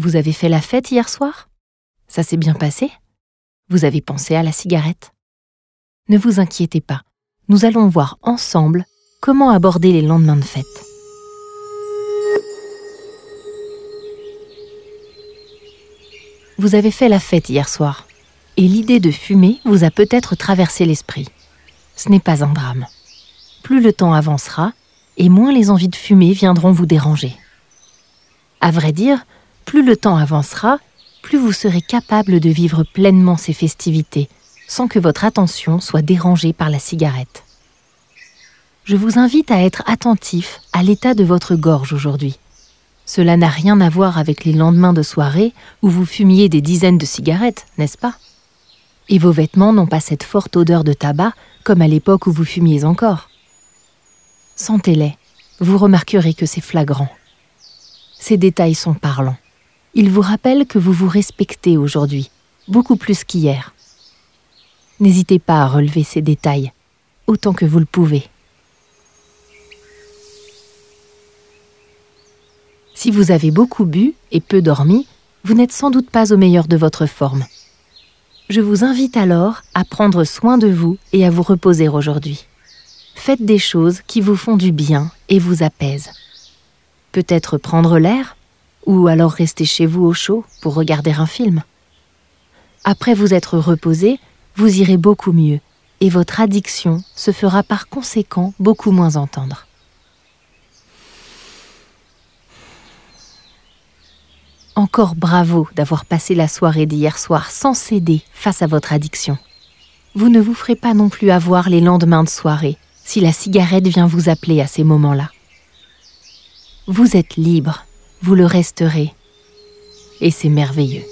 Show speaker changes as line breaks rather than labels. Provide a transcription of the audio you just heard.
Vous avez fait la fête hier soir? Ça s'est bien passé? Vous avez pensé à la cigarette? Ne vous inquiétez pas, nous allons voir ensemble comment aborder les lendemains de fête. Vous avez fait la fête hier soir, et l'idée de fumer vous a peut-être traversé l'esprit. Ce n'est pas un drame. Plus le temps avancera, et moins les envies de fumer viendront vous déranger. À vrai dire, plus le temps avancera, plus vous serez capable de vivre pleinement ces festivités, sans que votre attention soit dérangée par la cigarette. Je vous invite à être attentif à l'état de votre gorge aujourd'hui. Cela n'a rien à voir avec les lendemains de soirée où vous fumiez des dizaines de cigarettes, n'est-ce pas? Et vos vêtements n'ont pas cette forte odeur de tabac comme à l'époque où vous fumiez encore. Sentez-les, vous remarquerez que c'est flagrant. Ces détails sont parlants. Ils vous rappellent que vous vous respectez aujourd'hui, beaucoup plus qu'hier. N'hésitez pas à relever ces détails, autant que vous le pouvez. Si vous avez beaucoup bu et peu dormi, vous n'êtes sans doute pas au meilleur de votre forme. Je vous invite alors à prendre soin de vous et à vous reposer aujourd'hui. Faites des choses qui vous font du bien et vous apaisent. Peut-être prendre l'air, ou alors rester chez vous au chaud pour regarder un film. Après vous être reposé, vous irez beaucoup mieux et votre addiction se fera par conséquent beaucoup moins entendre. Encore bravo d'avoir passé la soirée d'hier soir sans céder face à votre addiction. Vous ne vous ferez pas non plus avoir les lendemains de soirée si la cigarette vient vous appeler à ces moments-là. Vous êtes libre, vous le resterez. Et c'est merveilleux.